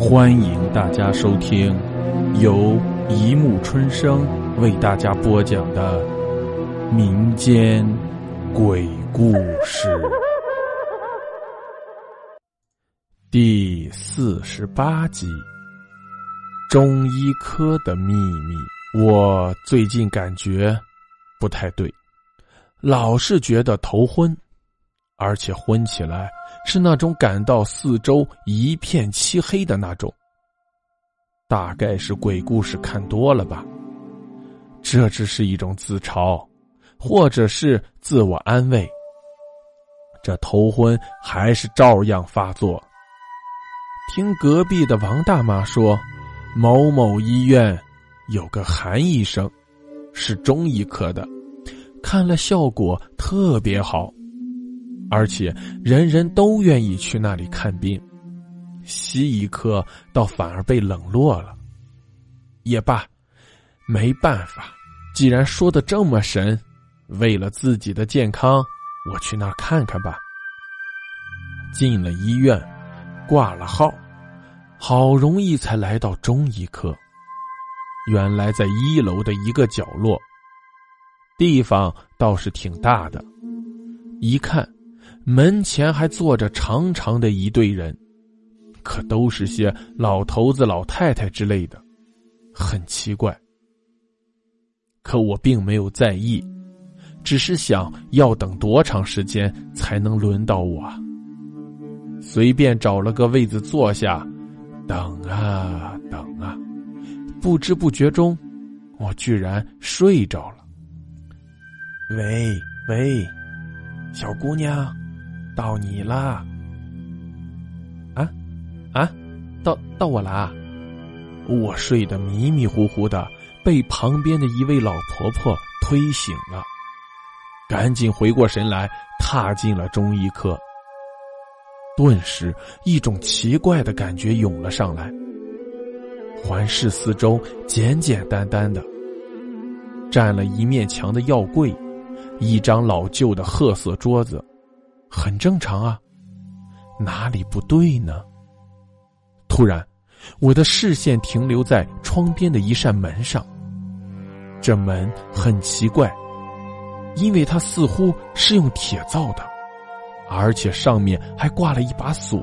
欢迎大家收听由一木春生为大家播讲的民间鬼故事第四十八集《中医科的秘密》。我最近感觉不太对，老是觉得头昏，而且昏起来。是那种感到四周一片漆黑的那种，大概是鬼故事看多了吧。这只是一种自嘲，或者是自我安慰。这头昏还是照样发作。听隔壁的王大妈说，某某医院有个韩医生，是中医科的，看了效果特别好。而且人人都愿意去那里看病，西医科倒反而被冷落了。也罢，没办法，既然说的这么神，为了自己的健康，我去那儿看看吧。进了医院，挂了号，好容易才来到中医科。原来在一楼的一个角落，地方倒是挺大的，一看。门前还坐着长长的一队人，可都是些老头子、老太太之类的，很奇怪。可我并没有在意，只是想要等多长时间才能轮到我。随便找了个位子坐下，等啊等啊，不知不觉中，我居然睡着了。喂喂，小姑娘。到你啦！啊，啊，到到我啦！我睡得迷迷糊糊的，被旁边的一位老婆婆推醒了，赶紧回过神来，踏进了中医科。顿时，一种奇怪的感觉涌了上来。环视四周，简简单单的，占了一面墙的药柜，一张老旧的褐色桌子。很正常啊，哪里不对呢？突然，我的视线停留在窗边的一扇门上。这门很奇怪，因为它似乎是用铁造的，而且上面还挂了一把锁。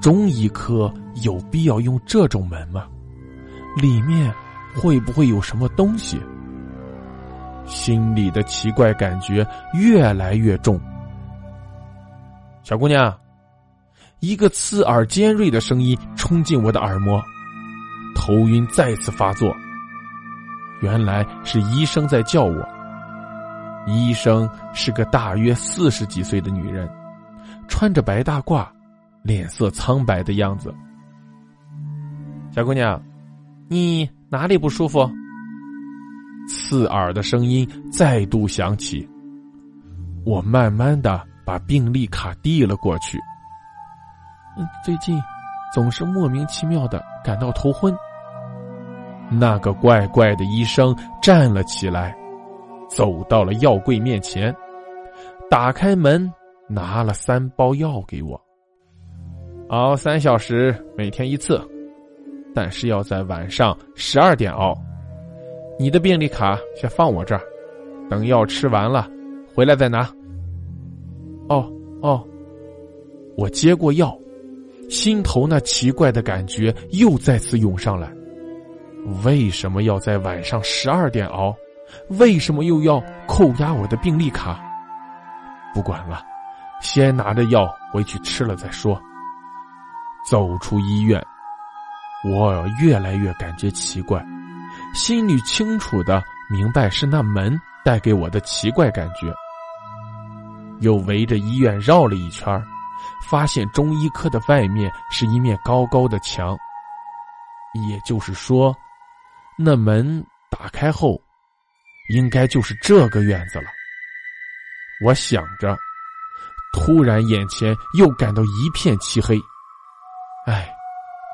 中医科有必要用这种门吗？里面会不会有什么东西？心里的奇怪感觉越来越重。小姑娘，一个刺耳尖锐的声音冲进我的耳膜，头晕再次发作。原来是医生在叫我。医生是个大约四十几岁的女人，穿着白大褂，脸色苍白的样子。小姑娘，你哪里不舒服？刺耳的声音再度响起，我慢慢的把病历卡递了过去。嗯，最近总是莫名其妙的感到头昏。那个怪怪的医生站了起来，走到了药柜面前，打开门，拿了三包药给我。熬三小时，每天一次，但是要在晚上十二点熬。你的病历卡先放我这儿，等药吃完了，回来再拿。哦哦，我接过药，心头那奇怪的感觉又再次涌上来。为什么要在晚上十二点熬？为什么又要扣押我的病历卡？不管了，先拿着药回去吃了再说。走出医院，我越来越感觉奇怪。心里清楚的明白是那门带给我的奇怪感觉，又围着医院绕了一圈发现中医科的外面是一面高高的墙，也就是说，那门打开后，应该就是这个院子了。我想着，突然眼前又感到一片漆黑，唉，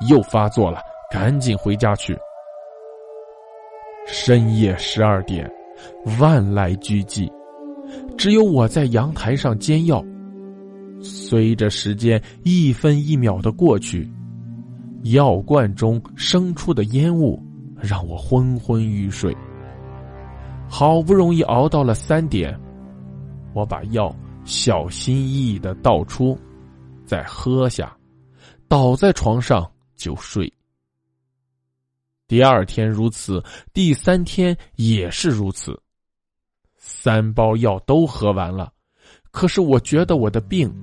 又发作了，赶紧回家去。深夜十二点，万籁俱寂，只有我在阳台上煎药。随着时间一分一秒的过去，药罐中生出的烟雾让我昏昏欲睡。好不容易熬到了三点，我把药小心翼翼的倒出，再喝下，倒在床上就睡。第二天如此，第三天也是如此。三包药都喝完了，可是我觉得我的病，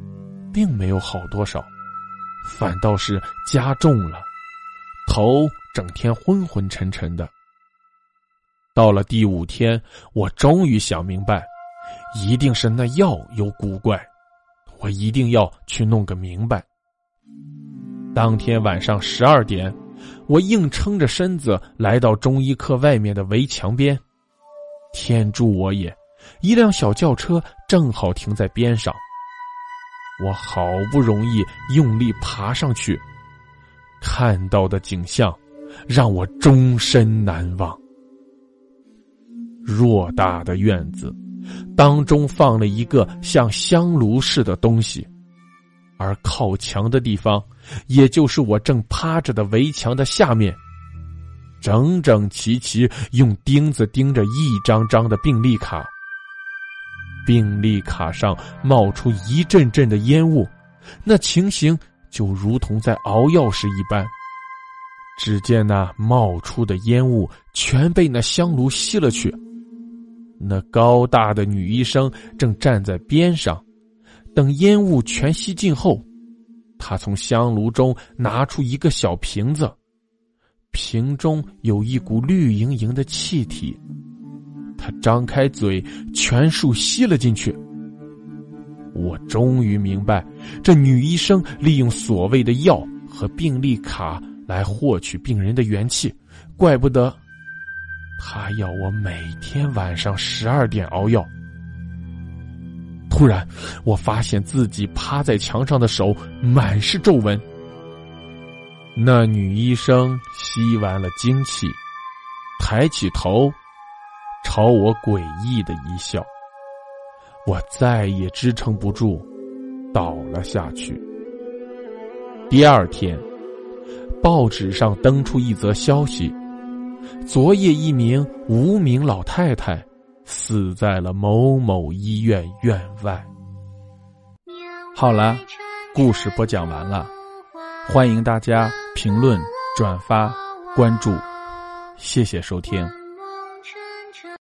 并没有好多少，反倒是加重了，头整天昏昏沉沉的。到了第五天，我终于想明白，一定是那药有古怪，我一定要去弄个明白。当天晚上十二点，我硬撑着身子来到中医科外面的围墙边。天助我也！一辆小轿车正好停在边上，我好不容易用力爬上去，看到的景象让我终身难忘。偌大的院子，当中放了一个像香炉似的东西，而靠墙的地方，也就是我正趴着的围墙的下面，整整齐齐用钉子钉着一张张的病历卡。病历卡上冒出一阵阵的烟雾，那情形就如同在熬药时一般。只见那冒出的烟雾全被那香炉吸了去。那高大的女医生正站在边上，等烟雾全吸尽后，他从香炉中拿出一个小瓶子，瓶中有一股绿莹莹的气体，他张开嘴，全数吸了进去。我终于明白，这女医生利用所谓的药和病历卡来获取病人的元气，怪不得。他要我每天晚上十二点熬药。突然，我发现自己趴在墙上的手满是皱纹。那女医生吸完了精气，抬起头，朝我诡异的一笑。我再也支撑不住，倒了下去。第二天，报纸上登出一则消息。昨夜，一名无名老太太死在了某某医院院外。好了，故事播讲完了，欢迎大家评论、转发、关注，谢谢收听。